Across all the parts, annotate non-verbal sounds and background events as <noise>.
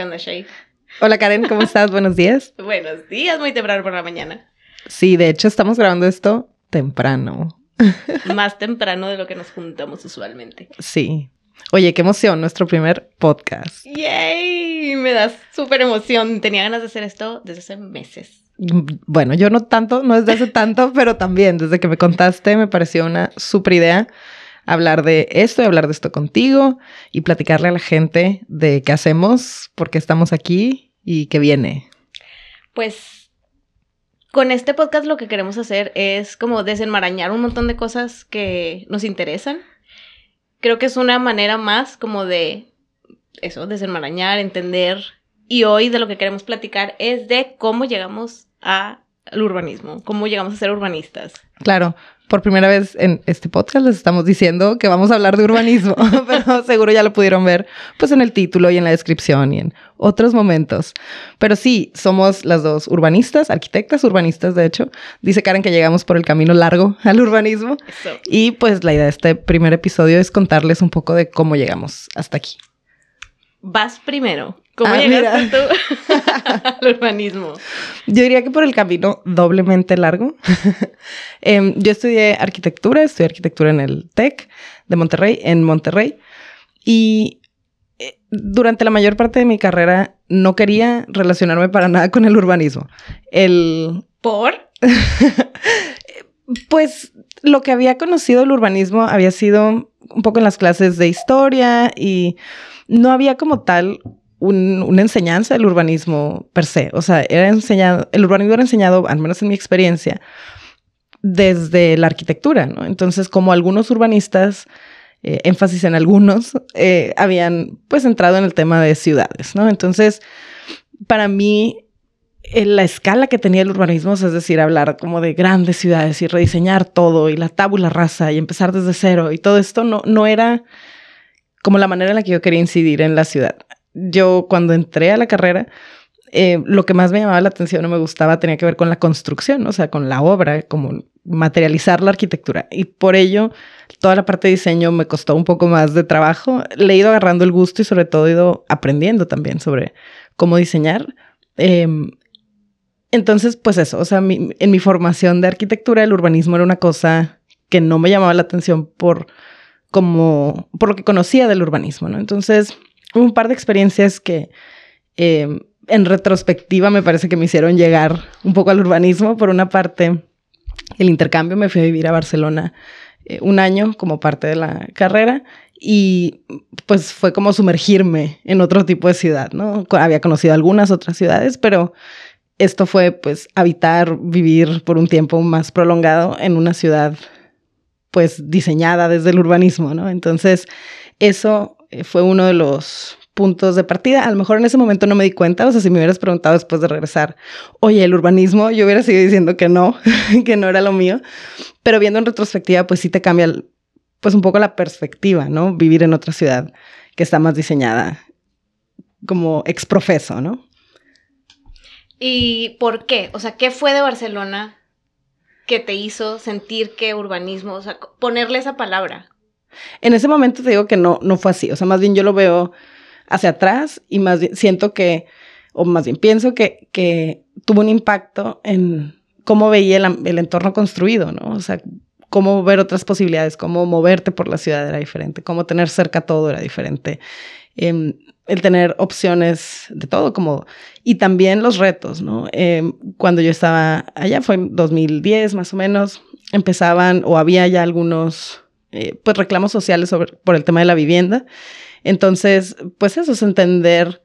¿Qué onda, Shay? Hola Karen, ¿cómo estás? <laughs> Buenos días. Buenos días, muy temprano por la mañana. Sí, de hecho estamos grabando esto temprano. <laughs> Más temprano de lo que nos juntamos usualmente. Sí. Oye, qué emoción, nuestro primer podcast. ¡Yay! Me da súper emoción. Tenía ganas de hacer esto desde hace meses. Bueno, yo no tanto, no desde hace tanto, pero también desde que me contaste me pareció una súper idea hablar de esto y hablar de esto contigo y platicarle a la gente de qué hacemos, por qué estamos aquí y qué viene. Pues con este podcast lo que queremos hacer es como desenmarañar un montón de cosas que nos interesan. Creo que es una manera más como de eso, desenmarañar, entender. Y hoy de lo que queremos platicar es de cómo llegamos al urbanismo, cómo llegamos a ser urbanistas. Claro, por primera vez en este podcast les estamos diciendo que vamos a hablar de urbanismo, <laughs> pero seguro ya lo pudieron ver pues en el título y en la descripción y en otros momentos. Pero sí, somos las dos urbanistas, arquitectas urbanistas de hecho. Dice Karen que llegamos por el camino largo al urbanismo. Y pues la idea de este primer episodio es contarles un poco de cómo llegamos hasta aquí. Vas primero. ¿Cómo ah, llegaste tú <laughs> al urbanismo? Yo diría que por el camino doblemente largo. <laughs> Em, yo estudié arquitectura, estudié arquitectura en el TEC de Monterrey, en Monterrey. Y eh, durante la mayor parte de mi carrera no quería relacionarme para nada con el urbanismo. El... ¿Por? <laughs> pues lo que había conocido el urbanismo había sido un poco en las clases de historia y no había como tal una enseñanza del urbanismo per se. O sea, era enseñado, el urbanismo era enseñado, al menos en mi experiencia, desde la arquitectura. Entonces, como algunos urbanistas, eh, énfasis en algunos, eh, habían pues entrado en el tema de ciudades, ¿no? Entonces, para mí, eh, la escala que tenía el urbanismo, es decir, hablar como de grandes ciudades y rediseñar todo y la tabula rasa y empezar desde cero y todo esto no, no era como la manera en la que yo quería incidir en la ciudad yo cuando entré a la carrera, eh, lo que más me llamaba la atención o me gustaba tenía que ver con la construcción, o sea, con la obra, como materializar la arquitectura. Y por ello, toda la parte de diseño me costó un poco más de trabajo. Le he ido agarrando el gusto y sobre todo he ido aprendiendo también sobre cómo diseñar. Em, entonces, pues eso, o sea, en mi formación de arquitectura, el urbanismo era una cosa que no me llamaba la atención por como, por lo que conocía del urbanismo. Entonces, un par de experiencias que eh, en retrospectiva me parece que me hicieron llegar un poco al urbanismo. Por una parte, el intercambio, me fui a vivir a Barcelona eh, un año como parte de la carrera y pues fue como sumergirme en otro tipo de ciudad, ¿no? Había conocido algunas otras ciudades, pero esto fue pues habitar, vivir por un tiempo más prolongado en una ciudad pues diseñada desde el urbanismo, ¿no? Entonces, eso fue uno de los puntos de partida. A lo mejor en ese momento no me di cuenta, o sea, si me hubieras preguntado después de regresar, oye, el urbanismo, yo hubiera seguido diciendo que no, <laughs> que no era lo mío, pero viendo en retrospectiva, pues sí te cambia, pues un poco la perspectiva, ¿no? Vivir en otra ciudad que está más diseñada como exprofeso, ¿no? ¿Y por qué? O sea, ¿qué fue de Barcelona que te hizo sentir que urbanismo, o sea, ponerle esa palabra? En ese momento te digo que no, no fue así. O sea, más bien yo lo veo hacia atrás y más bien siento que, o más bien pienso que, que tuvo un impacto en cómo veía el, entorno construido, ¿no? O sea, cómo ver otras posibilidades, cómo moverte por la ciudad era diferente, cómo tener cerca todo era diferente. Em, el tener opciones de todo, como, y también los retos, ¿no? Em, cuando yo estaba allá, fue en 2010 más o menos, empezaban o había ya algunos eh, pues reclamos sociales sobre, por el tema de la vivienda. Entonces, pues eso es entender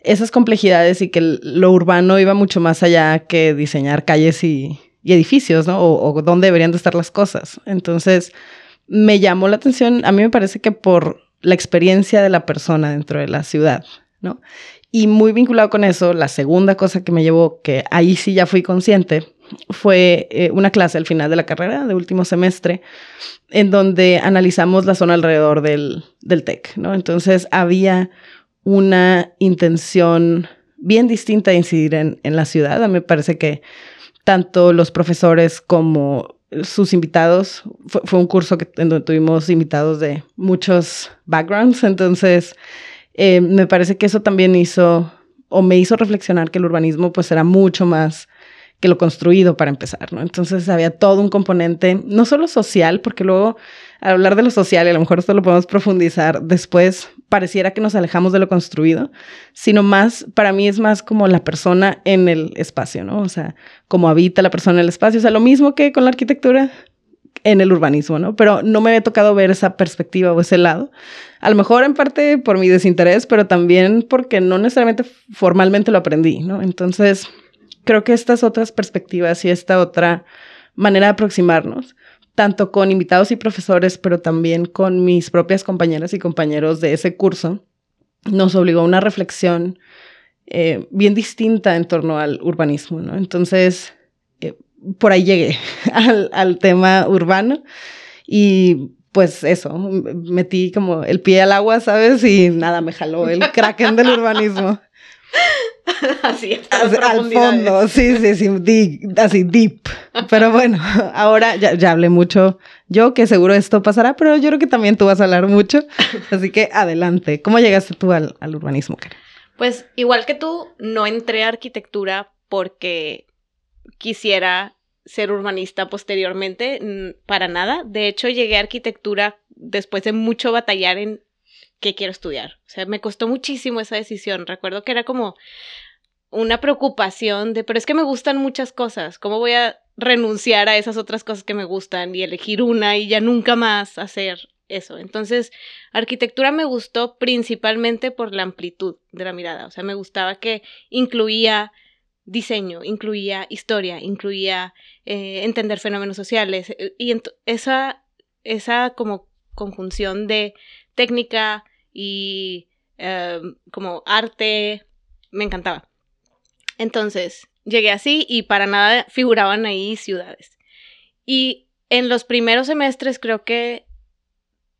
esas complejidades y que lo urbano iba mucho más allá que diseñar calles y, edificios, ¿no? O, dónde deberían de estar las cosas. Entonces, me llamó la atención, a mí me parece que por la experiencia de la persona dentro de la ciudad, ¿no? Y muy vinculado con eso, la segunda cosa que me llevó, que ahí sí ya fui consciente, fue eh, una clase al final de la carrera, de último semestre, en donde analizamos la zona alrededor del, del TEC, ¿no? Entonces había una intención bien distinta de incidir en, en la ciudad. A mí me parece que tanto los profesores como sus invitados, fue, un curso que, en donde tuvimos invitados de muchos backgrounds, entonces eh, me parece que eso también hizo o me hizo reflexionar que el urbanismo pues era mucho más que lo construido para empezar, ¿no? Entonces había todo un componente, no solo social, porque luego al hablar de lo social, y a lo mejor esto lo podemos profundizar después, pareciera que nos alejamos de lo construido, sino más, para mí es más como la persona en el espacio, ¿no? O sea, cómo habita la persona en el espacio, o sea, lo mismo que con la arquitectura en el urbanismo, ¿no? Pero no me había tocado ver esa perspectiva o ese lado. A lo mejor en parte por mi desinterés, pero también porque no necesariamente formalmente lo aprendí, ¿no? Entonces, creo que estas otras perspectivas y esta otra manera de aproximarnos, tanto con invitados y profesores, pero también con mis propias compañeras y compañeros de ese curso, nos obligó a una reflexión eh, bien distinta en torno al urbanismo, ¿no? Entonces, eh, por ahí llegué <laughs> al, al tema urbano y pues eso, metí como el pie al agua, ¿sabes? Y nada, me jaló el <laughs> kraken del urbanismo. <laughs> así, al fondo, sí, sí, sí, así deep. Pero bueno, <laughs> ahora ya, ya, hablé mucho yo, que seguro esto pasará, pero yo creo que también tú vas a hablar mucho. <laughs> Así que adelante. ¿Cómo llegaste tú al, al urbanismo, Karen? Pues igual que tú, no entré a arquitectura porque quisiera ser urbanista posteriormente, para nada. De hecho, llegué a arquitectura después de mucho batallar en qué quiero estudiar. O sea, me costó muchísimo esa decisión. Recuerdo que era como una preocupación de, pero es que me gustan muchas cosas, ¿cómo voy a renunciar a esas otras cosas que me gustan y elegir una y ya nunca más hacer eso? Entonces, arquitectura me gustó principalmente por la amplitud de la mirada, o sea, me gustaba que incluía diseño, incluía historia, incluía eh, entender fenómenos sociales eh, y esa, esa como conjunción de técnica y eh, como arte, me encantaba. Entonces, llegué así y para nada figuraban ahí ciudades. Y en los primeros semestres creo que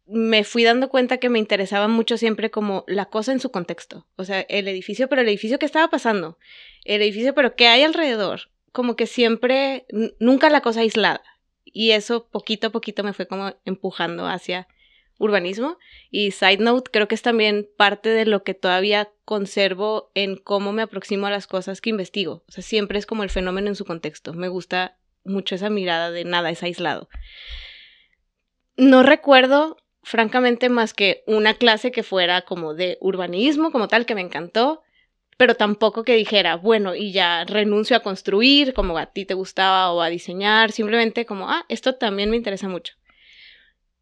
me fui dando cuenta que me interesaba mucho siempre como la cosa en su contexto. O sea, el edificio, pero el edificio que estaba pasando. El edificio, pero qué hay alrededor. Como que siempre, nunca la cosa aislada. Y eso poquito a poquito me fue como empujando hacia urbanismo. Y side note, creo que es también parte de lo que todavía conservo en cómo me aproximo a las cosas que investigo. O sea, siempre es como el fenómeno en su contexto. Me gusta mucho esa mirada de nada es aislado. No recuerdo, francamente, más que una clase que fuera como de urbanismo, como tal, que me encantó, pero tampoco que dijera, bueno, y ya renuncio a construir como a ti te gustaba o a diseñar, simplemente como, ah, esto también me interesa mucho.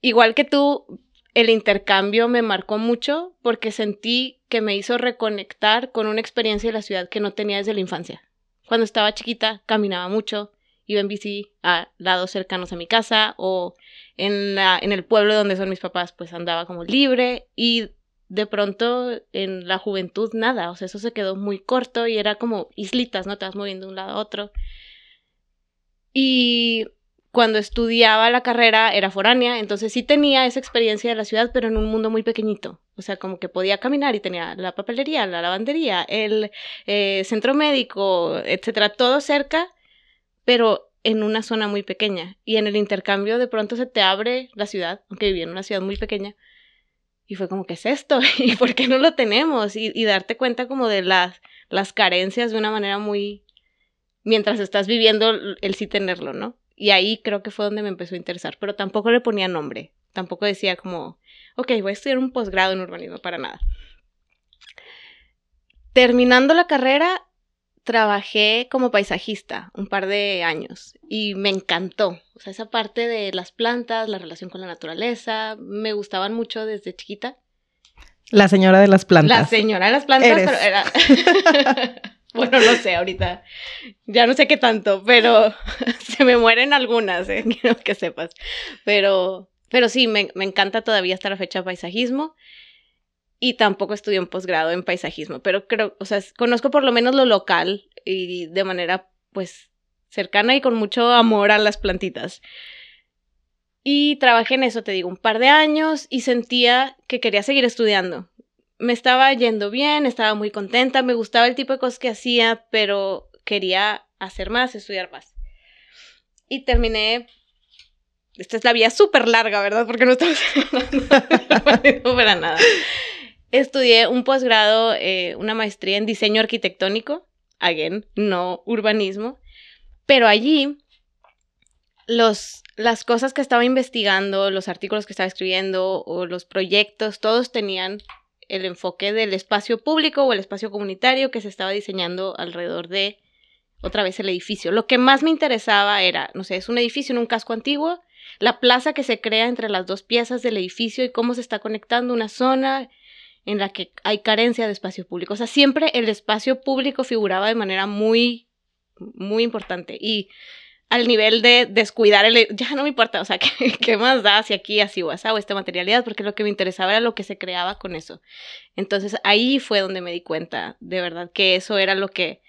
Igual que tú, el intercambio me marcó mucho porque sentí que me hizo reconectar con una experiencia de la ciudad que no tenía desde la infancia. Cuando estaba chiquita caminaba mucho, iba en bici a lados cercanos a mi casa o en, el pueblo donde son mis papás pues andaba como libre y de pronto en la juventud nada, o sea, eso se quedó muy corto y era como islitas, ¿no? Te vas moviendo de un lado a otro. Y cuando estudiaba la carrera era foránea, entonces sí tenía esa experiencia de la ciudad, pero en un mundo muy pequeñito. O sea, como que podía caminar y tenía la papelería, la lavandería, el eh, centro médico, etcétera, todo cerca, pero en una zona muy pequeña. Y en el intercambio de pronto se te abre la ciudad, aunque vivía en una ciudad muy pequeña. Y fue como, ¿qué es esto? <laughs> ¿Y por qué no lo tenemos? Y, y darte cuenta como de las, las carencias de una manera muy... mientras estás viviendo el sí tenerlo, ¿no? Y ahí creo que fue donde me empezó a interesar, pero tampoco le ponía nombre, tampoco decía como, ok, voy a estudiar un posgrado en urbanismo para nada. Terminando la carrera, trabajé como paisajista un par de años y me encantó. O sea, esa parte de las plantas, la relación con la naturaleza, me gustaban mucho desde chiquita. La señora de las plantas. La señora de las plantas, pero era... <laughs> <laughs> <laughs> Bueno, no sé, ahorita ya no sé qué tanto, pero <laughs> se me mueren algunas, ¿eh? <laughs> quiero que sepas. Pero, pero sí, me, me encanta todavía hasta la fecha paisajismo y tampoco estudié un posgrado en paisajismo, pero creo, o sea, conozco por lo menos lo local y de manera pues cercana y con mucho amor a las plantitas. Y trabajé en eso, te digo, un par de años y sentía que quería seguir estudiando me estaba yendo bien, estaba muy contenta, me gustaba el tipo de cosas que hacía, pero quería hacer más, estudiar más. Y terminé. Esta es la vía súper larga, ¿verdad? Porque no estamos <laughs> para nada. estudié un posgrado, eh, una maestría en diseño arquitectónico, again, no urbanismo, pero allí los, las cosas que estaba investigando, los artículos que estaba escribiendo o los proyectos, todos tenían el enfoque del espacio público o el espacio comunitario que se estaba diseñando alrededor de otra vez el edificio. Lo que más me interesaba era, no sé, es un edificio en un casco antiguo, la plaza que se crea entre las dos piezas del edificio y cómo se está conectando una zona en la que hay carencia de espacio público. O sea, siempre el espacio público figuraba de manera muy, muy importante. Y al nivel de descuidar el... Ya no me importa, o sea, <laughs> ¿qué, más da si aquí así o así o esta materialidad? Porque lo que me interesaba era lo que se creaba con eso. Entonces ahí fue donde me di cuenta, de verdad, que eso era lo que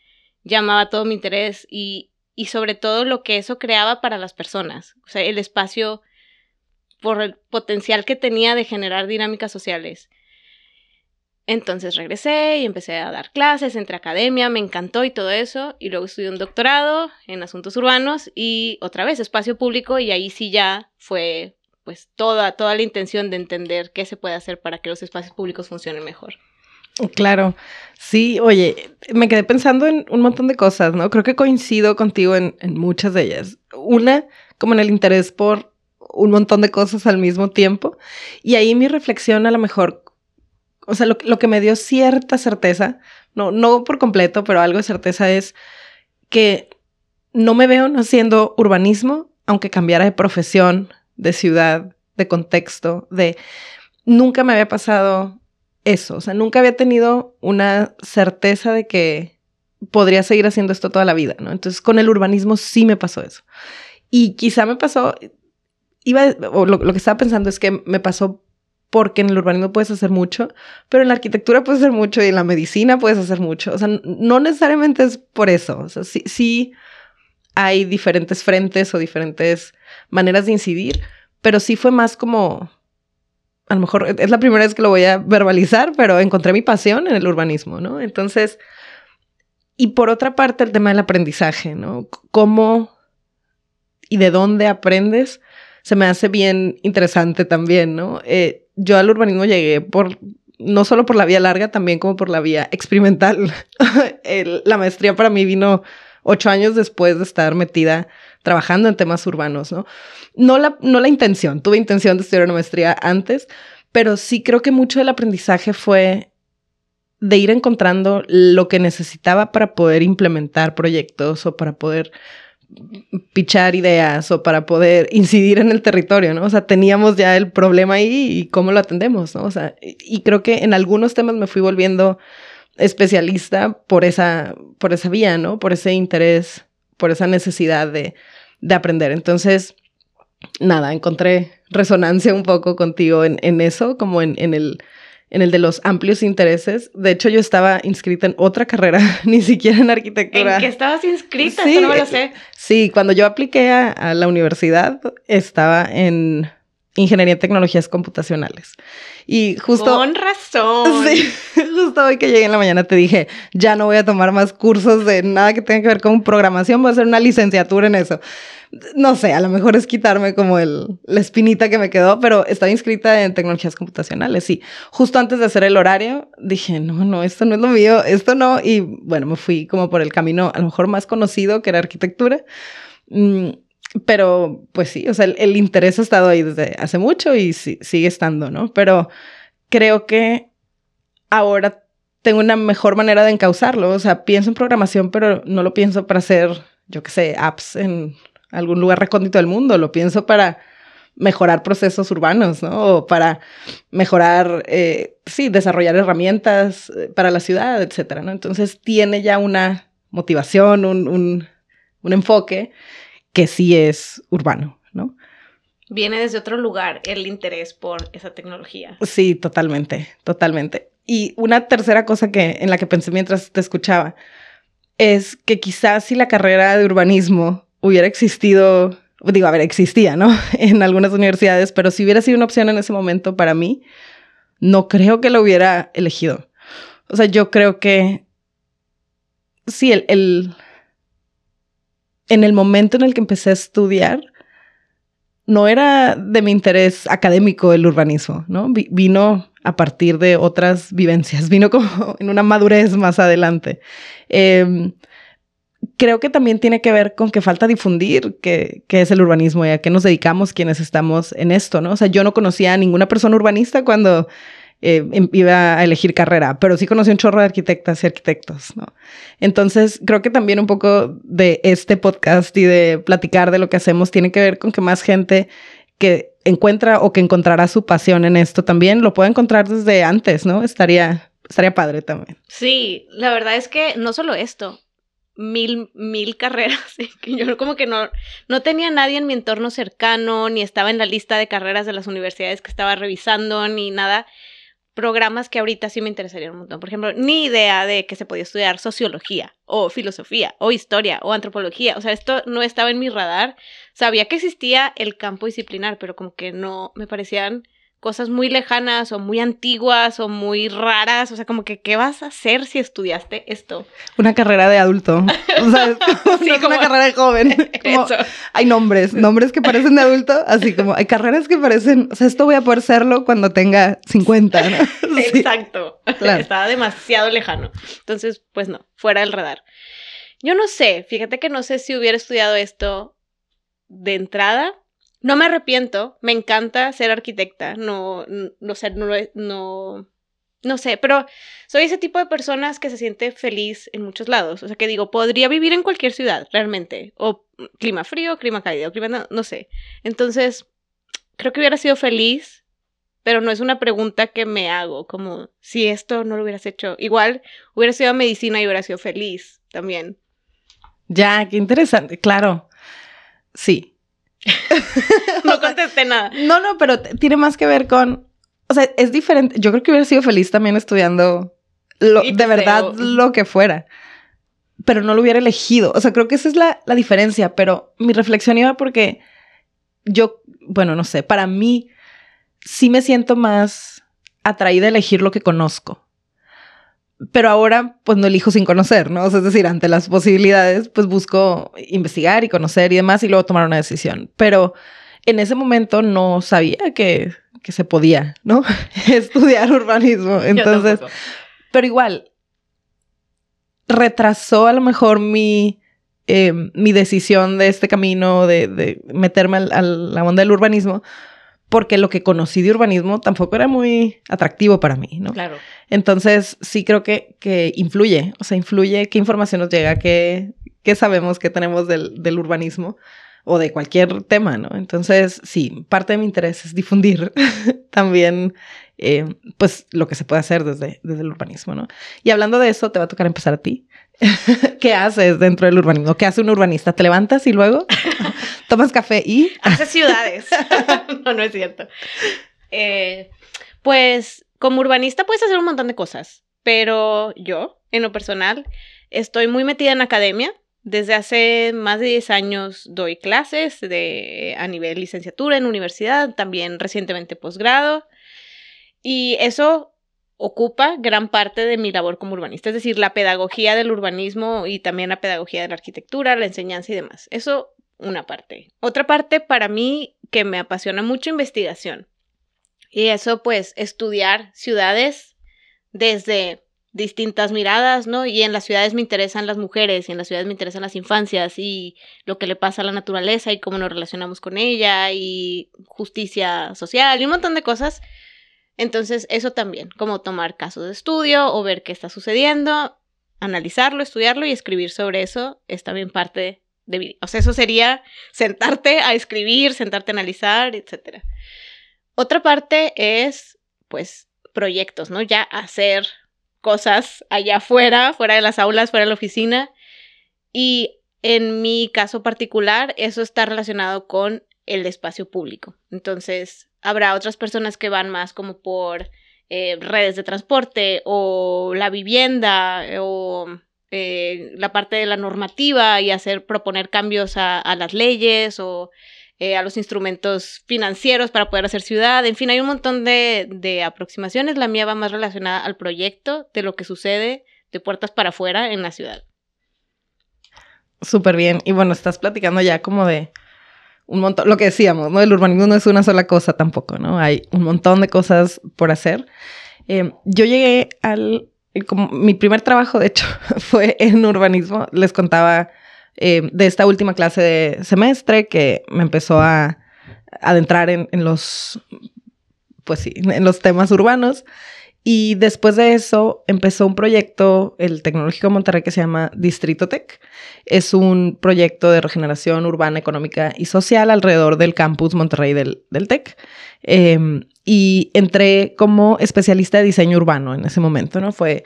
llamaba todo mi interés y, y sobre todo lo que eso creaba para las personas. O sea, el espacio por el potencial que tenía de generar dinámicas sociales. Entonces regresé y empecé a dar clases entre academia, me encantó y todo eso, y luego estudié un doctorado en asuntos urbanos y otra vez espacio público y ahí sí ya fue pues toda, toda la intención de entender qué se puede hacer para que los espacios públicos funcionen mejor. Claro, sí, oye, me quedé pensando en un montón de cosas, ¿no? Creo que coincido contigo en, en muchas de ellas. Una, como en el interés por un montón de cosas al mismo tiempo. Y ahí mi reflexión a lo mejor o sea, lo, que me dio cierta certeza, no, no por completo, pero algo de certeza es que no me veo haciendo urbanismo, aunque cambiara de profesión, de ciudad, de contexto, de... Nunca me había pasado eso, o sea, nunca había tenido una certeza de que podría seguir haciendo esto toda la vida, ¿no? Entonces, con el urbanismo sí me pasó eso. Y quizá me pasó, iba, o lo que estaba pensando es que me pasó porque en el urbanismo puedes hacer mucho, pero en la arquitectura puedes hacer mucho y en la medicina puedes hacer mucho. O sea, no necesariamente es por eso. O sea, sí, sí hay diferentes frentes o diferentes maneras de incidir, pero sí fue más como, a lo mejor es la primera vez que lo voy a verbalizar, pero encontré mi pasión en el urbanismo, ¿no? Entonces, y por otra parte, el tema del aprendizaje, ¿no? ¿Cómo y de dónde aprendes? Se me hace bien interesante también, ¿no? Eh, yo al urbanismo llegué por, no solo por la vía larga, también como por la vía experimental. <laughs> la maestría para mí vino ocho años después de estar metida trabajando en temas urbanos, ¿no? No la, no la intención, tuve intención de estudiar una maestría antes, pero sí creo que mucho del aprendizaje fue de ir encontrando lo que necesitaba para poder implementar proyectos o para poder pichar ideas o para poder incidir en el territorio, ¿no? O sea, teníamos ya el problema ahí y cómo lo atendemos, ¿no? O sea, y creo que en algunos temas me fui volviendo especialista por esa, por esa vía, ¿no? Por ese interés, por esa necesidad de, de aprender. Entonces, nada, encontré resonancia un poco contigo en, eso, como en, en el en el de los amplios intereses. De hecho, yo estaba inscrita en otra carrera, <laughs> ni siquiera en arquitectura. ¿En qué estabas inscrita? Sí, no me lo sé. Sí, cuando yo apliqué a, la universidad, estaba en Ingeniería en Tecnologías Computacionales. Y justo... Con razón. <laughs> Sí, justo hoy que llegué en la mañana te dije, ya no voy a tomar más cursos de nada que tenga que ver con programación, voy a hacer una licenciatura en eso no sé, a lo mejor es quitarme como el, la espinita que me quedó, pero estaba inscrita en tecnologías computacionales. Sí, justo antes de hacer el horario, dije, no, no, esto no es lo mío, esto no. Y bueno, me fui como por el camino a lo mejor más conocido, que era arquitectura. Mm, pero pues sí, o sea, el, interés ha estado ahí desde hace mucho y sigue estando, ¿no? Pero creo que ahora tengo una mejor manera de encauzarlo. O sea, pienso en programación, pero no lo pienso para hacer, yo qué sé, apps en algún lugar recóndito del mundo, lo pienso para mejorar procesos urbanos, ¿no? O para mejorar, eh, sí, desarrollar herramientas eh, para la ciudad, etcétera, ¿no? Entonces tiene ya una motivación, un, un, un enfoque que sí es urbano, ¿no? Viene desde otro lugar el interés por esa tecnología. Sí, totalmente, totalmente. Y una tercera cosa que en la que pensé mientras te escuchaba es que quizás si la carrera de urbanismo hubiera existido, digo, a ver, existía, ¿no? <laughs> En algunas universidades, pero si hubiera sido una opción en ese momento para mí, no creo que lo hubiera elegido. O sea, yo creo que sí, el, el, en el momento en el que empecé a estudiar, no era de mi interés académico el urbanismo, ¿no? vino a partir de otras vivencias, <laughs> vino como en una madurez más adelante. Em, creo que también tiene que ver con que falta difundir qué, es el urbanismo y a qué nos dedicamos quienes estamos en esto, ¿no? O sea, yo no conocía a ninguna persona urbanista cuando eh, em, iba a elegir carrera, pero sí conocí un chorro de arquitectas y arquitectos, ¿no? Entonces, creo que también un poco de este podcast y de platicar de lo que hacemos tiene que ver con que más gente que encuentra o que encontrará su pasión en esto también lo pueda encontrar desde antes, ¿no? Estaría, estaría padre también. Sí, la verdad es que no solo esto, mil, mil <laughs> carreras, yo como que no, no tenía nadie en mi entorno cercano, ni estaba en la lista de carreras de las universidades que estaba revisando, ni nada programas que ahorita sí me interesarían un montón. Por ejemplo, ni idea de que se podía estudiar sociología o filosofía o historia o antropología. O sea, esto no estaba en mi radar. Sabía que existía el campo disciplinar, pero como que no me parecían cosas muy lejanas o muy antiguas o muy raras. O sea, como que, ¿qué vas a hacer si estudiaste esto? Una carrera de adulto. <laughs> O sea, sí, como... una carrera de joven. <laughs> hay nombres, nombres que parecen de adulto, así como hay carreras que parecen, o sea, esto voy a poder serlo cuando tenga 50, ¿no? <laughs> Exacto. Estaba demasiado lejano. Entonces, pues no, fuera del radar. Yo no sé, fíjate que no sé si hubiera estudiado esto de entrada no me arrepiento, me encanta ser arquitecta, no, no sé, no, no, sé, pero soy ese tipo de personas que se siente feliz en muchos lados. O sea, que digo, podría vivir en cualquier ciudad, realmente. O clima frío, clima cálido, clima, no, no sé. Entonces, creo que hubiera sido feliz, pero no es una pregunta que me hago, como si esto no lo hubieras hecho. Igual hubiera sido medicina y hubiera sido feliz también. Ya, qué interesante, claro. Sí, <laughs> no contesté nada. No, no, pero tiene más que ver con. O sea, es diferente. Yo creo que hubiera sido feliz también estudiando de verdad lo que fuera. Pero no lo hubiera elegido. O sea, creo que esa es la, la diferencia. Pero mi reflexión iba porque yo, bueno, no sé, para mí sí me siento más atraída a elegir lo que conozco pero ahora pues no elijo sin conocer, ¿no? O sea, es decir, ante las posibilidades pues busco investigar y conocer y demás y luego tomar una decisión. Pero en ese momento no sabía que, que se podía, ¿no? <laughs> Estudiar urbanismo. Entonces, pero igual, retrasó a lo mejor mi, eh, mi decisión de este camino, de, de meterme a la onda del urbanismo, porque lo que conocí de urbanismo tampoco era muy atractivo para mí, ¿no? Claro. Entonces, sí creo que, que influye, o sea, influye qué información nos llega, qué, qué sabemos que tenemos del, del, urbanismo o de cualquier tema, ¿no? Entonces, sí, parte de mi interés es difundir <laughs> también, eh, pues, lo que se puede hacer desde, desde el urbanismo, ¿no? Y hablando de eso, te va a tocar empezar a ti. <laughs> ¿Qué haces dentro del urbanismo? ¿Qué hace un urbanista? ¿Te levantas y luego <laughs> tomas café y...? Hace ciudades. <laughs> no, no es cierto. Eh, pues como urbanista puedes hacer un montón de cosas, pero yo, en lo personal, estoy muy metida en academia. Desde hace más de 10 años doy clases de, a nivel licenciatura en universidad, también recientemente posgrado. Y eso ocupa gran parte de mi labor como urbanista, es decir, la pedagogía del urbanismo y también la pedagogía de la arquitectura, la enseñanza y demás. Eso una parte. Otra parte para mí que me apasiona mucho investigación. Y eso pues estudiar ciudades desde distintas miradas, ¿no? Y en las ciudades me interesan las mujeres, y en las ciudades me interesan las infancias, y lo que le pasa a la naturaleza, y cómo nos relacionamos con ella, y justicia social, y un montón de cosas entonces, eso también, como tomar casos de estudio o ver qué está sucediendo, analizarlo, estudiarlo y escribir sobre eso es también parte de... O sea, eso sería sentarte a escribir, sentarte a analizar, etc. Otra parte es, pues, proyectos, ¿no? Ya hacer cosas allá afuera, fuera de las aulas, fuera de la oficina. Y en mi caso particular, eso está relacionado con el espacio público. Entonces, habrá otras personas que van más como por eh, redes de transporte o la vivienda o eh, la parte de la normativa y hacer proponer cambios a, las leyes o a los instrumentos financieros para poder hacer ciudad. En fin, hay un montón de, aproximaciones. La mía va más relacionada al proyecto de lo que sucede de puertas para afuera en la ciudad. Súper bien. Y bueno, estás platicando ya como de un montón, lo que decíamos, ¿no? El urbanismo no es una sola cosa tampoco, ¿no? Hay un montón de cosas por hacer. Eh, yo llegué al, como mi primer trabajo, de hecho, <laughs> fue en urbanismo. Les contaba eh, de esta última clase de semestre que me empezó a adentrar en, los, pues sí, en los temas urbanos. Y después de eso empezó un proyecto, el Tecnológico Monterrey, que se llama Distrito Tech. Es un proyecto de regeneración urbana, económica y social alrededor del campus Monterrey del, del Tech. Em, y entré como especialista de diseño urbano en ese momento, ¿no? Fue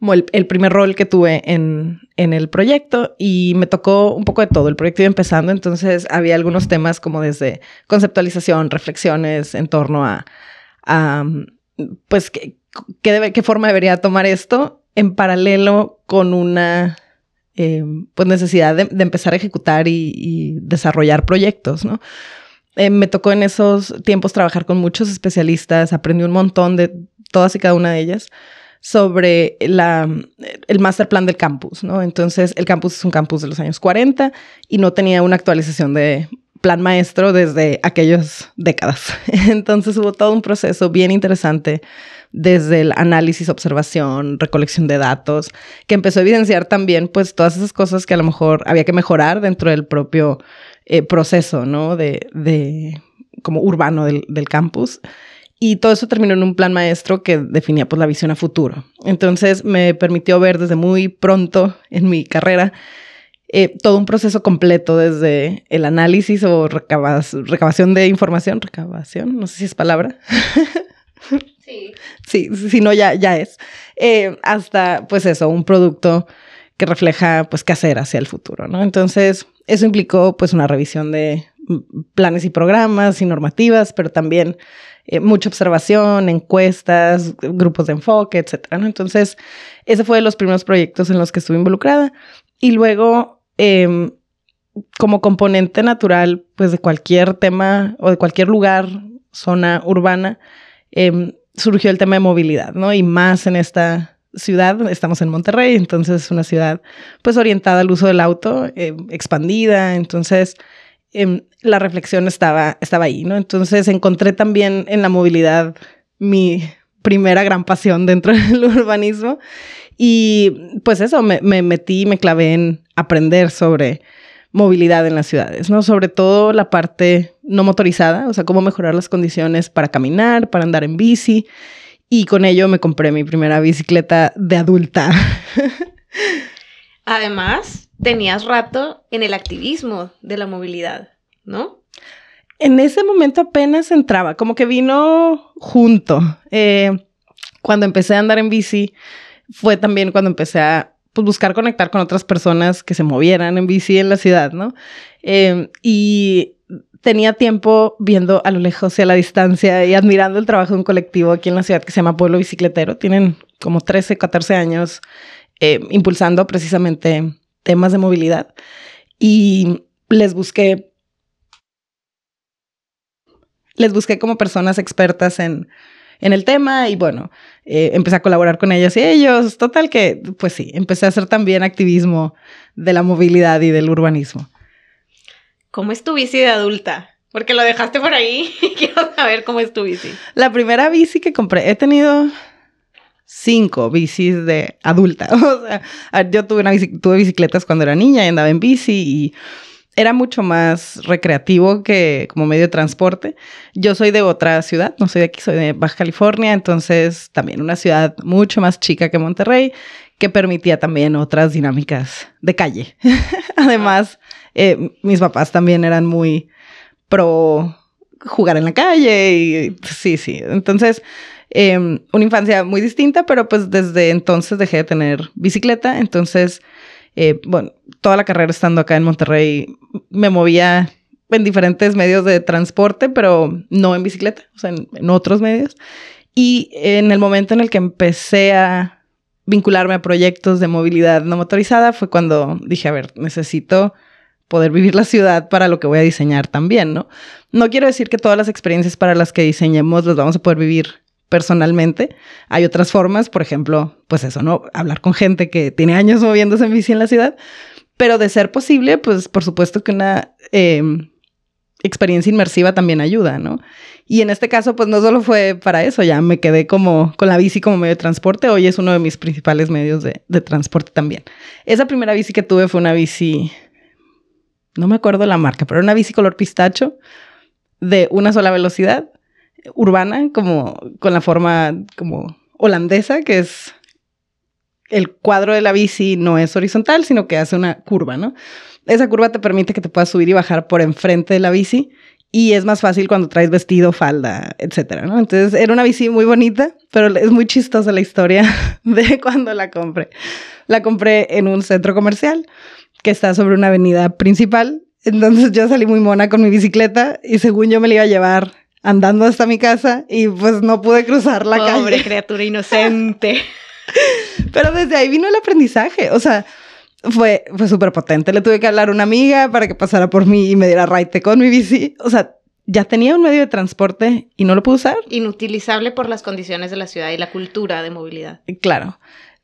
como el, primer rol que tuve en, en, el proyecto y me tocó un poco de todo. El proyecto iba empezando, entonces había algunos temas como desde conceptualización, reflexiones en torno a, pues, qué, qué, qué, forma debería tomar esto en paralelo con una eh, pues necesidad de, empezar a ejecutar y desarrollar proyectos, ¿no? Eh, me tocó en esos tiempos trabajar con muchos especialistas, aprendí un montón de todas y cada una de ellas sobre la, el master plan del campus, ¿no? Entonces, el campus es un campus de los años 40 y no tenía una actualización de plan maestro desde aquellas décadas. <laughs> Entonces hubo todo un proceso bien interesante desde el análisis, observación, recolección de datos, que empezó a evidenciar también pues todas esas cosas que a lo mejor había que mejorar dentro del propio eh, proceso, ¿no? De, de como urbano del, del, campus. Y todo eso terminó en un plan maestro que definía pues la visión a futuro. Entonces me permitió ver desde muy pronto en mi carrera eh, todo un proceso completo desde el análisis o recabas, recabación de información, recabación, no sé si es palabra. Sí. Sí, si no, ya, ya es. Eh, hasta, pues eso, un producto que refleja, pues, qué hacer hacia el futuro, ¿no? Entonces, eso implicó, pues, una revisión de planes y programas y normativas, pero también eh, mucha observación, encuestas, grupos de enfoque, etcétera. Entonces, ese fue de los primeros proyectos en los que estuve involucrada. Y luego, eh, como componente natural, pues de cualquier tema o de cualquier lugar, zona urbana, eh, surgió el tema de movilidad, ¿no? Y más en esta ciudad, estamos en Monterrey, entonces es una ciudad pues orientada al uso del auto, eh, expandida, entonces eh, la reflexión estaba, estaba ahí, ¿no? Entonces encontré también en la movilidad mi primera gran pasión dentro <laughs> del urbanismo y pues eso, me, me metí, me clavé en aprender sobre movilidad en las ciudades, ¿no? Sobre todo la parte no motorizada, o sea, cómo mejorar las condiciones para caminar, para andar en bici. Y con ello me compré mi primera bicicleta de adulta. <laughs> Además, tenías rato en el activismo de la movilidad, ¿no? En ese momento apenas entraba, como que vino junto. Eh, cuando empecé a andar en bici, fue también cuando empecé a pues, buscar conectar con otras personas que se movieran en bici en la ciudad, ¿no? Eh, y tenía tiempo viendo a lo lejos y a la distancia y admirando el trabajo de un colectivo aquí en la ciudad que se llama Pueblo Bicicletero. Tienen como 13, 14 años eh, impulsando precisamente temas de movilidad. Y les busqué, les busqué como personas expertas en en el tema y bueno, eh, empecé a colaborar con ellas y ellos. Total que, pues sí, empecé a hacer también activismo de la movilidad y del urbanismo. ¿Cómo es tu bici de adulta? Porque lo dejaste por ahí <laughs> y quiero saber cómo es tu bici. La primera bici que compré, he tenido cinco bicis de adulta. <laughs> O sea, yo tuve, una bici, tuve bicicletas cuando era niña y andaba en bici y era mucho más recreativo que como medio de transporte. Yo soy de otra ciudad, no soy de aquí, soy de Baja California, entonces también una ciudad mucho más chica que Monterrey, que permitía también otras dinámicas de calle. <laughs> Además, eh, mis papás también eran muy pro jugar en la calle y sí, sí. Entonces, eh, una infancia muy distinta, pero pues desde entonces dejé de tener bicicleta, entonces eh, bueno, toda la carrera estando acá en Monterrey, me movía en diferentes medios de transporte, pero no en bicicleta, o sea, en otros medios. Y en el momento en el que empecé a vincularme a proyectos de movilidad no motorizada fue cuando dije, a ver, necesito poder vivir la ciudad para lo que voy a diseñar también, ¿no? No quiero decir que todas las experiencias para las que diseñemos las vamos a poder vivir personalmente. Hay otras formas, por ejemplo, pues eso, ¿no? Hablar con gente que tiene años moviéndose en bici en la ciudad. Pero de ser posible, pues por supuesto que una eh, experiencia inmersiva también ayuda, ¿no? Y en este caso, pues no solo fue para eso, ya me quedé como con la bici como medio de transporte, hoy es uno de mis principales medios de transporte también. Esa primera bici que tuve fue una bici, no me acuerdo la marca, pero era una bici color pistacho de una sola velocidad, urbana, como con la forma como holandesa, que es el cuadro de la bici no es horizontal, sino que hace una curva, ¿no? Esa curva te permite que te puedas subir y bajar por enfrente de la bici y es más fácil cuando traes vestido, falda, etcétera, ¿no? Entonces era una bici muy bonita, pero es muy chistosa la historia <laughs> de cuando la compré. La compré en un centro comercial que está sobre una avenida principal. Entonces yo salí muy mona con mi bicicleta y según yo me la iba a llevar andando hasta mi casa y pues no pude cruzar la calle. Pobre criatura inocente. <laughs> Pero desde ahí vino el aprendizaje. O sea, fue, fue súper potente. Le tuve que hablar a una amiga para que pasara por mí y me diera raite con mi bici. O sea, ya tenía un medio de transporte y no lo pude usar. Inutilizable por las condiciones de la ciudad y la cultura de movilidad. Claro.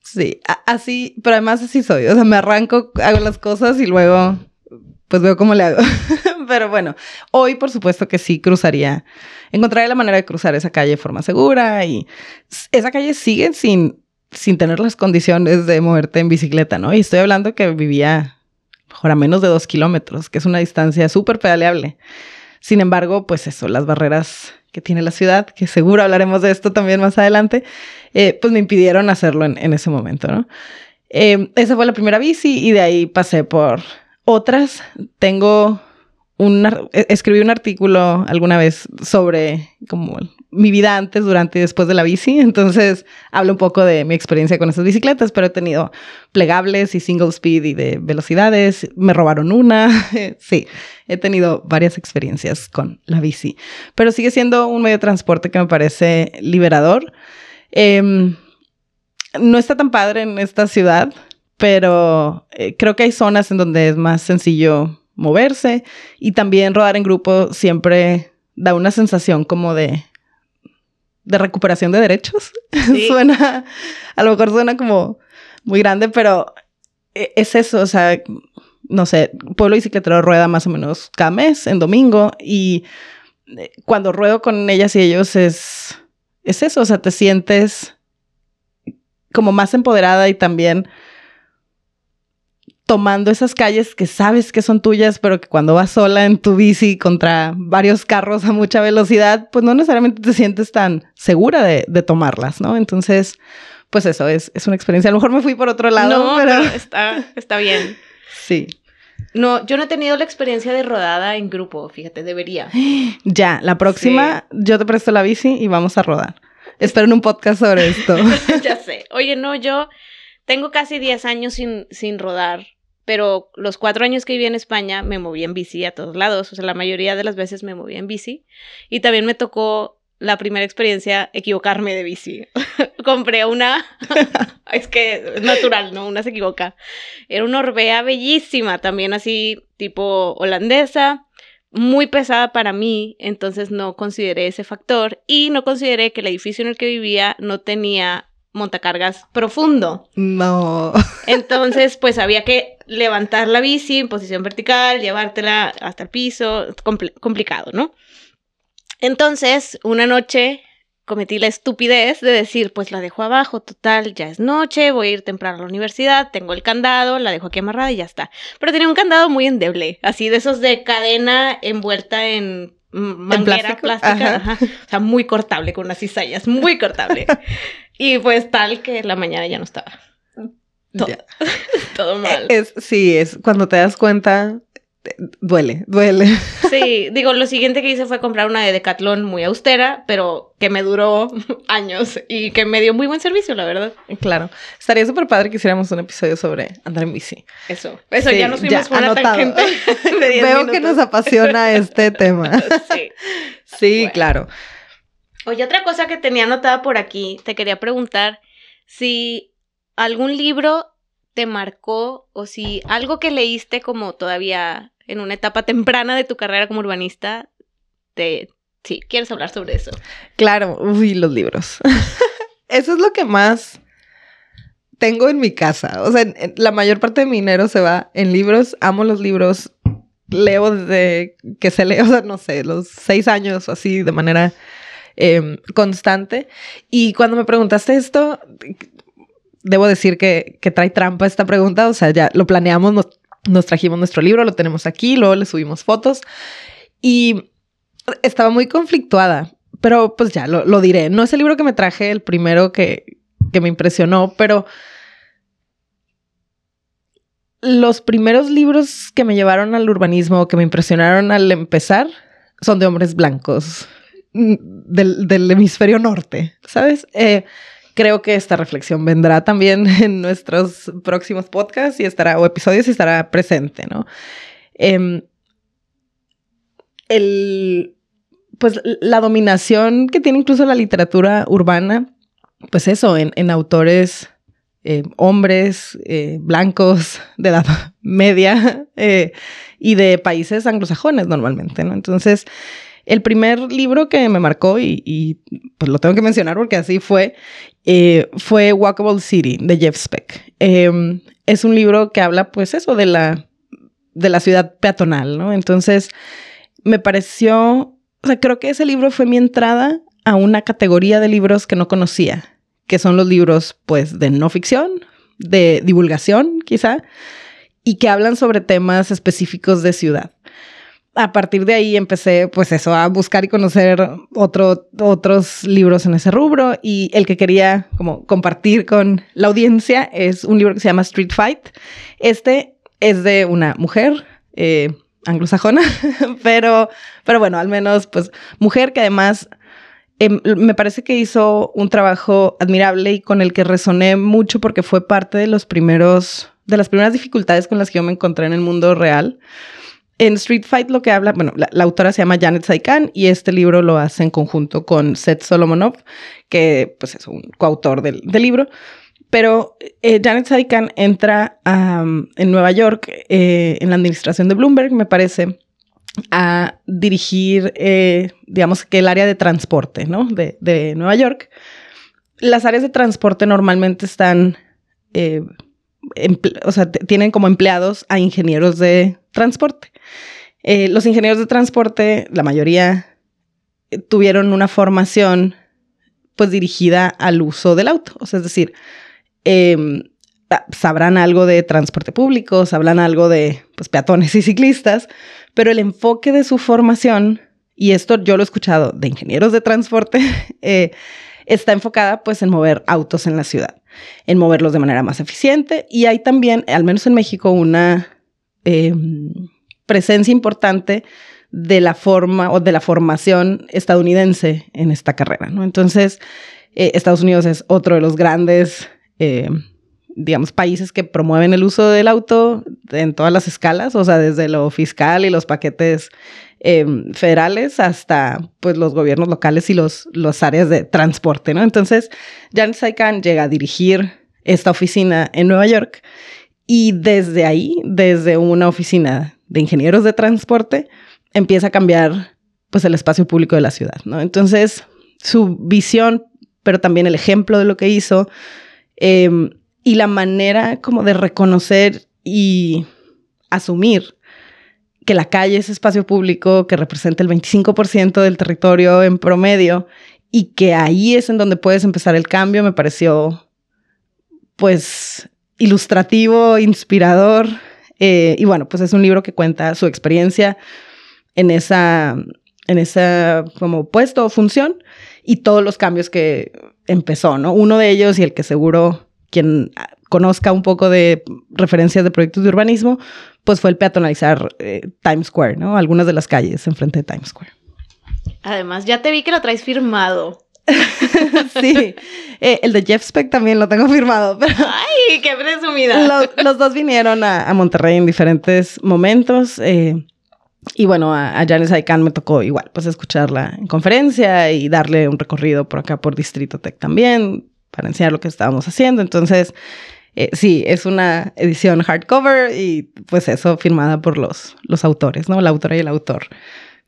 Sí, así, pero además así soy. O sea, me arranco, hago las cosas y luego pues veo cómo le hago. <laughs> pero bueno, hoy por supuesto que sí cruzaría, encontraría la manera de cruzar esa calle de forma segura y esa calle sigue sin sin tener las condiciones de moverte en bicicleta, ¿no? Y estoy hablando que vivía mejor a menos de dos kilómetros, que es una distancia súper pedaleable. Sin embargo, pues eso, las barreras que tiene la ciudad, que seguro hablaremos de esto también más adelante, eh, pues me impidieron hacerlo en, ese momento, ¿no? Eh, esa fue la primera bici y de ahí pasé por otras. Tengo un, e, escribí un artículo alguna vez sobre como mi vida antes, durante y después de la bici. <laughs> Entonces hablo un poco de mi experiencia con esas bicicletas, pero he tenido plegables y single speed y de velocidades. Me robaron una. <laughs> sí, he tenido varias experiencias con la bici, pero sigue siendo un medio de transporte que me parece liberador. Em, no está tan padre en esta ciudad, pero eh, creo que hay zonas en donde es más sencillo moverse y también rodar en grupo siempre da una sensación como de de recuperación de derechos. <laughs> suena, a lo mejor suena como muy grande, pero e, es eso, o sea, no sé, Pueblo Bicicletero rueda más o menos cada mes, en domingo, y eh, cuando ruedo con ellas y ellos es, es eso, o sea, te sientes como más empoderada y también tomando esas calles que sabes que son tuyas, pero que cuando vas sola en tu bici contra varios carros a mucha velocidad, pues no necesariamente te sientes tan segura de, tomarlas, ¿no? Entonces, pues eso es, es, una experiencia. A lo mejor me fui por otro lado, no, pero... <laughs> está, está bien. Sí. No, yo no he tenido la experiencia de rodada en grupo, fíjate, debería. <gasps> Ya, la próxima yo te presto la bici y vamos a rodar. Espero en un podcast sobre esto. <laughs> ya sé. Oye, no, yo tengo casi 10 años sin, sin rodar pero los cuatro años que viví en España me moví en bici a todos lados, o sea, la mayoría de las veces me moví en bici y también me tocó la primera experiencia equivocarme de bici. <laughs> Compré una, <laughs> es que es natural, ¿no? Una se equivoca. Era una Orbea bellísima, también así tipo holandesa, muy pesada para mí, entonces no consideré ese factor y no consideré que el edificio en el que vivía no tenía montacargas profundo. No. Entonces, pues había que levantar la bici en posición vertical, llevártela hasta el piso, complicado, ¿no? Entonces, una noche cometí la estupidez de decir, pues la dejo abajo, total, ya es noche, voy a ir temprano a la universidad, tengo el candado, la dejo aquí amarrada y ya está. Pero tenía un candado muy endeble, así de esos de cadena envuelta en manguera plástica, o sea, muy cortable con unas cizallas, muy cortable. <laughs> y pues tal que la mañana ya no estaba. <laughs> Todo, mal. Es, sí, es cuando te das cuenta, duele, duele. <laughs> Sí, digo, lo siguiente que hice fue comprar una de Decathlon muy austera, pero que me duró <laughs> años y que me dio muy buen servicio, la verdad. Claro. Estaría súper padre que hiciéramos un episodio sobre andar en bici. Eso, eso, ya nos fuimos por una tangente Veo que nos apasiona este tema. Sí. Sí, claro. Oye, otra cosa que tenía anotada por aquí, te quería preguntar si algún libro te marcó o si algo que leíste como todavía en una etapa temprana de tu carrera como urbanista, te... ¿quieres hablar sobre eso? Claro, uy, los libros. <laughs> eso es lo que más tengo en mi casa. O sea, la mayor parte de mi dinero se va en libros. Amo los libros. leo desde que se lee, o sea, no sé, los seis años o así de manera em, constante. Y cuando me preguntaste esto, debo decir que, que, trae trampa esta pregunta, o sea, ya lo planeamos, nos, nos trajimos nuestro libro, lo tenemos aquí, luego le subimos fotos y estaba muy conflictuada, pero pues ya lo, lo diré. No es el libro que me traje, el primero que, que me impresionó, pero los primeros libros que me llevaron al urbanismo, que me impresionaron al empezar, son de hombres blancos mm, del, hemisferio norte, ¿sabes? Eh, creo que esta reflexión vendrá también <laughs> en nuestros próximos podcasts y estará, o episodios y estará presente, ¿no? Em, el, pues la dominación que tiene incluso la literatura urbana, pues eso, en, en autores eh, hombres eh, blancos <laughs> de edad media <laughs> eh, y de países anglosajones normalmente, ¿no? Entonces, el primer libro que me marcó, y, pues lo tengo que mencionar porque así fue, fue Walkable City de Jeff Speck. Em, es un libro que habla, pues eso, de la, de la ciudad peatonal, ¿no? Entonces, me pareció, o sea, creo que ese libro fue mi entrada a una categoría de libros que no conocía que son los libros pues de no ficción, de divulgación quizá, y que hablan sobre temas específicos de ciudad. A partir de ahí empecé pues eso, a buscar y conocer otro, otros libros en ese rubro y el que quería como compartir con la audiencia es un libro que se llama Street Fight. Este es de una mujer. Eh, anglosajona, <laughs> pero, pero bueno, al menos pues mujer que además Em, me parece que hizo un trabajo admirable y con el que resoné mucho porque fue parte de los primeros, de las primeras dificultades con las que yo me encontré en el mundo real. En Street Fight lo que habla, bueno, la, autora se llama Janet Saikan y este libro lo hace en conjunto con Seth Solomonov, que pues es un coautor del, libro. Pero eh, Janet Saikan entra en Nueva York eh, en la administración de Bloomberg, me parece, a dirigir, eh, digamos que el área de transporte, ¿no? De, Nueva York. Las áreas de transporte normalmente están, o sea, tienen como empleados a ingenieros de transporte. Eh, los ingenieros de transporte, la mayoría, tuvieron una formación pues dirigida al uso del auto. O sea, es decir, em, sabrán algo de transporte público, sabrán algo de pues, peatones y ciclistas, pero el enfoque de su formación, y esto yo lo he escuchado de ingenieros de transporte, <laughs> eh, está enfocada pues en mover autos en la ciudad, en moverlos de manera más eficiente y hay también, al menos en México, una em, presencia importante de la forma o de la formación estadounidense en esta carrera, ¿no? Entonces, eh, Estados Unidos es otro de los grandes em, digamos, países que promueven el uso del auto en todas las escalas, o sea, desde lo fiscal y los paquetes em, federales hasta pues los gobiernos locales y los, los áreas de transporte, ¿no? Entonces, Jan Saikan llega a dirigir esta oficina en Nueva York y desde ahí, desde una oficina de ingenieros de transporte, empieza a cambiar pues el espacio público de la ciudad, ¿no? Entonces, su visión, pero también el ejemplo de lo que hizo, eh, y la manera como de reconocer y asumir que la calle es espacio público que representa el 25% del territorio en promedio y que ahí es en donde puedes empezar el cambio, me pareció pues ilustrativo, inspirador. Eh, y bueno, pues es un libro que cuenta su experiencia en esa, en esa como puesto o función y todos los cambios que empezó, ¿no? Uno de ellos y el que seguro quien conozca un poco de referencias de proyectos de urbanismo, pues fue el peatonalizar eh, Times Square, ¿no? Algunas de las calles enfrente de Times Square. Además, ya te vi que lo traes firmado. <laughs> sí, eh, el de Jeff Speck también lo tengo <laughs> firmado. ¡Ay, qué presumida! Los, dos vinieron a, Monterrey en diferentes momentos. Eh, y bueno, a, a Janice Aikan me tocó igual, pues escucharla en conferencia y darle un recorrido por acá por Distrito Tech también para enseñar lo que estábamos haciendo. Entonces, eh, sí, es una edición hardcover y pues eso firmada por los, los autores, ¿no? La autora y el autor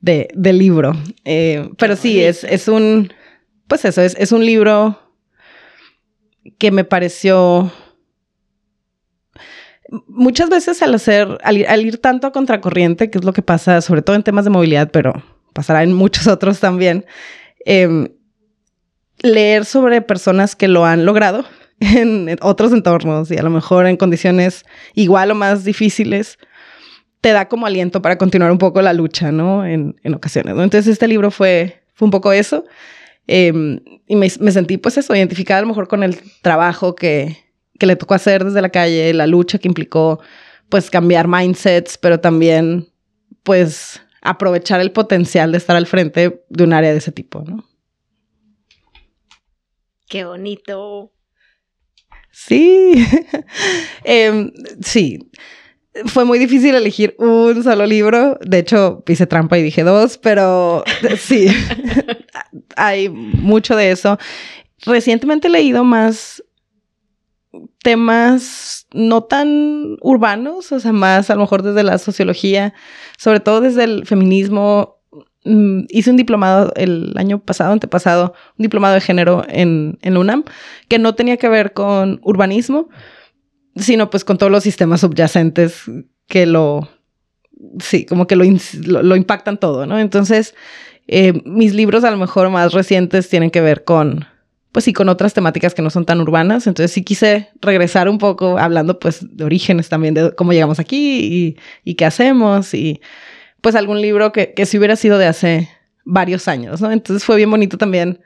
de, del libro. Eh, pero sí, es, es un, pues eso, es, un libro que me pareció muchas veces al hacer, al ir, tanto a contracorriente, que es lo que pasa sobre todo en temas de movilidad, pero pasará en muchos <laughs> otros también, em, leer sobre personas que lo han logrado <laughs> en otros entornos y a lo mejor en condiciones igual o más difíciles, te da como aliento para continuar un poco la lucha, ¿no? En, ocasiones, ¿no? Entonces este libro fue, fue un poco eso. Em, y me, me, sentí pues eso, identificada a lo mejor con el trabajo que, que le tocó hacer desde la calle, la lucha que implicó pues cambiar mindsets, pero también pues aprovechar el potencial de estar al frente de un área de ese tipo, ¿no? Qué bonito. Sí, <laughs> em, sí. Fue muy difícil elegir un solo libro. De hecho, hice trampa y dije dos, pero sí, <laughs> hay mucho de eso. Recientemente he leído más temas no tan urbanos, o sea, más a lo mejor desde la sociología, sobre todo desde el feminismo, Mm, hice un diplomado el año pasado, antepasado, un diplomado de género en, en UNAM, que no tenía que ver con urbanismo, sino pues con todos los sistemas subyacentes que lo, sí, como que lo, lo, impactan todo, ¿no? Entonces, eh, mis libros a lo mejor más recientes tienen que ver con, pues sí, con otras temáticas que no son tan urbanas. Entonces sí quise regresar un poco hablando pues de orígenes también, de cómo llegamos aquí y, y qué hacemos y pues algún libro que, que si hubiera sido de hace varios años, ¿no? Entonces fue bien bonito también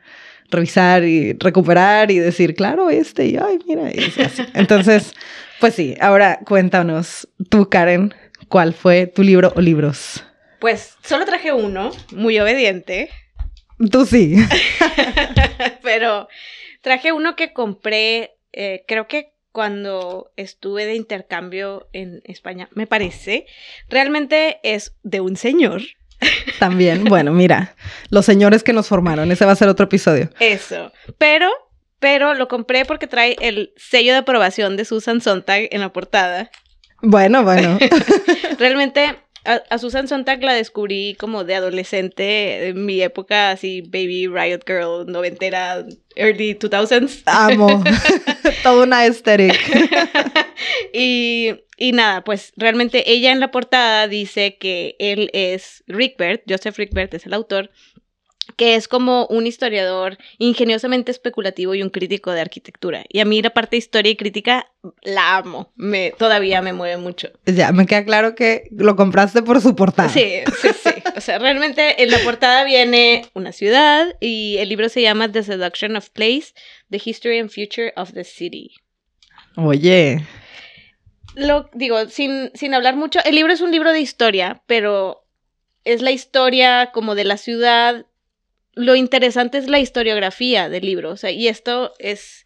revisar y recuperar y decir, claro, este, y ay, mira, <laughs> Entonces, pues sí, ahora cuéntanos tú, Karen, ¿cuál fue tu libro o libros? Pues solo traje uno, muy obediente. Tú sí. <laughs> Pero traje uno que compré, eh, creo que cuando estuve de intercambio en España, me parece, realmente es de un señor. <laughs> También, bueno, mira, los señores que nos formaron, ese va a ser otro episodio. Eso, pero, pero lo compré porque trae el sello de aprobación de Susan Sontag en la portada. Bueno, bueno. <laughs> realmente a, Susan Sontag la descubrí como de adolescente, en mi época así, baby riot girl, noventera, early 2000s. Amo. <laughs> <laughs> Toda una aesthetic. <laughs> y, y nada, pues realmente ella en la portada dice que él es Rickbert, Joseph Rickbert es el autor, que es como un historiador ingeniosamente especulativo y un crítico de arquitectura. Y a mí la parte de historia y crítica la amo, me, todavía me mueve mucho. Ya, me queda claro que lo compraste por su portada. Sí, sí, sí. O sea, realmente en la portada viene una ciudad y el libro se llama The Seduction of Place, The History and Future of the City. Oye. Lo digo, sin, sin hablar mucho, el libro es un libro de historia, pero es la historia como de la ciudad lo interesante es la historiografía del libro, o sea, y esto es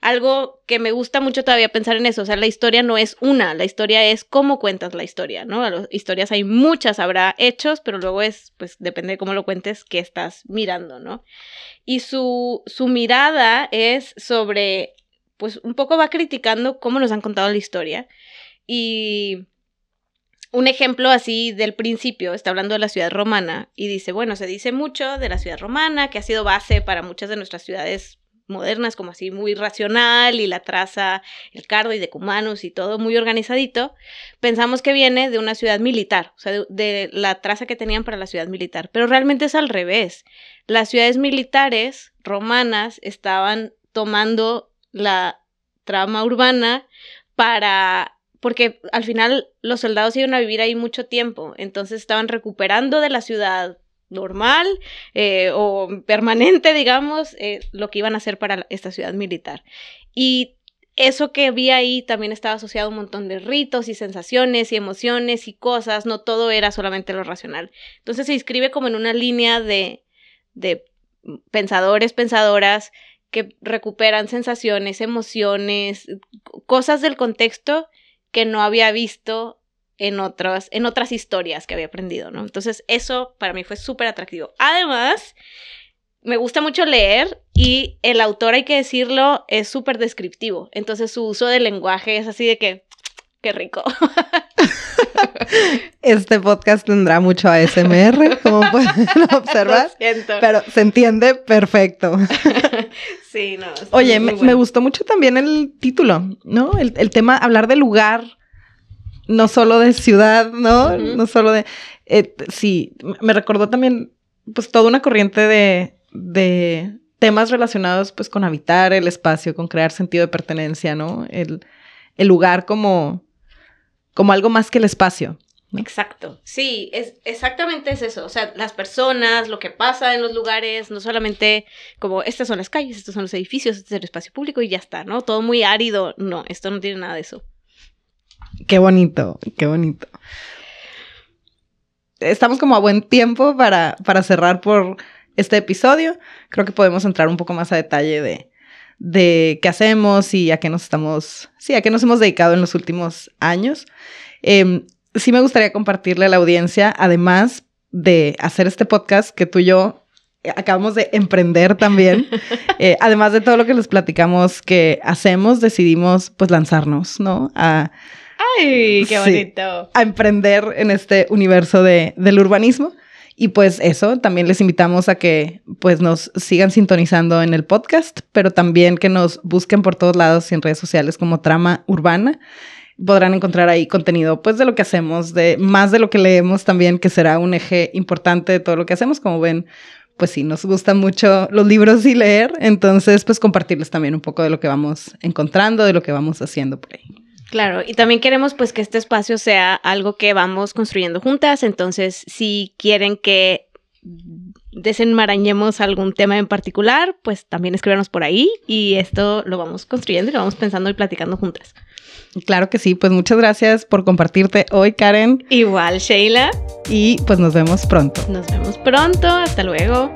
algo que me gusta mucho todavía pensar en eso, o sea, la historia no es una, la historia es cómo cuentas la historia, ¿no? Las historias hay muchas, habrá hechos, pero luego es, pues depende de cómo lo cuentes, qué estás mirando, ¿no? Y su, su mirada es sobre, pues un poco va criticando cómo nos han contado la historia y un ejemplo así del principio, está hablando de la ciudad romana y dice, bueno, se dice mucho de la ciudad romana, que ha sido base para muchas de nuestras ciudades modernas, como así muy racional y la traza, el cardo y decumanus y todo muy organizadito, pensamos que viene de una ciudad militar, o sea, de, de, la traza que tenían para la ciudad militar, pero realmente es al revés. Las ciudades militares romanas estaban tomando la trama urbana para porque al final los soldados iban a vivir ahí mucho tiempo, entonces estaban recuperando de la ciudad normal eh, o permanente, <laughs> digamos, eh, lo que iban a hacer para esta ciudad militar. Y eso que vi ahí también estaba asociado a un montón de ritos y sensaciones y emociones y cosas, no todo era solamente lo racional. Entonces se inscribe como en una línea de, de pensadores, pensadoras que recuperan sensaciones, emociones, cosas del contexto que no había visto en otras, en otras historias que había aprendido, ¿no? Entonces eso para mí fue súper atractivo. Además, me gusta mucho leer y el autor, hay que decirlo, es súper descriptivo. Entonces su uso del lenguaje es así de que, qué rico. <laughs> Este podcast tendrá mucho ASMR, como <laughs> pueden observar. Pero se entiende perfecto. <laughs> Sí, no. Oye, me, gustó mucho también el título, ¿no? El, tema, hablar del lugar no solo de ciudad, ¿no? No solo de... Eh, sí, me recordó también pues toda una corriente de, de temas relacionados pues con habitar el espacio, con crear sentido de pertenencia, ¿no? El, el lugar como, como algo más que el espacio. Exacto, sí, es exactamente es eso, o sea, las personas, lo que pasa en los lugares, no solamente como estas son las calles, estos son los edificios, este es el espacio público y ya está, ¿no? Todo muy árido, no, esto no tiene nada de eso. Qué bonito, qué bonito. Estamos como a buen tiempo para, para cerrar por este episodio. Creo que podemos entrar un poco más a detalle de, de qué hacemos y a qué nos estamos, sí, a qué nos hemos dedicado en los últimos años. Eh, sí me gustaría compartirle a la audiencia, además de hacer este podcast que tú y yo acabamos de emprender también, <laughs> eh, además de todo lo que les platicamos que hacemos, decidimos pues lanzarnos, ¿no? A, ¡Ay, qué bonito! a emprender en este universo de, del urbanismo. Y pues eso, también les invitamos a que pues nos sigan sintonizando en el podcast, pero también que nos busquen por todos lados y en redes sociales como Trama Urbana podrán encontrar ahí contenido pues de lo que hacemos, de más de lo que leemos también, que será un eje importante de todo lo que hacemos. Como ven, pues sí, nos gustan mucho los libros y leer, entonces pues compartirles también un poco de lo que vamos encontrando, de lo que vamos haciendo por ahí. Claro, y también queremos pues que este espacio sea algo que vamos construyendo juntas, entonces si quieren que desenmarañemos algún tema en particular, pues también escríbanos por ahí y esto lo vamos construyendo y lo vamos pensando y platicando juntas. Claro que sí, pues muchas gracias por compartirte hoy, Karen. Igual, Sheila. Y pues nos vemos pronto. Nos vemos pronto, hasta luego.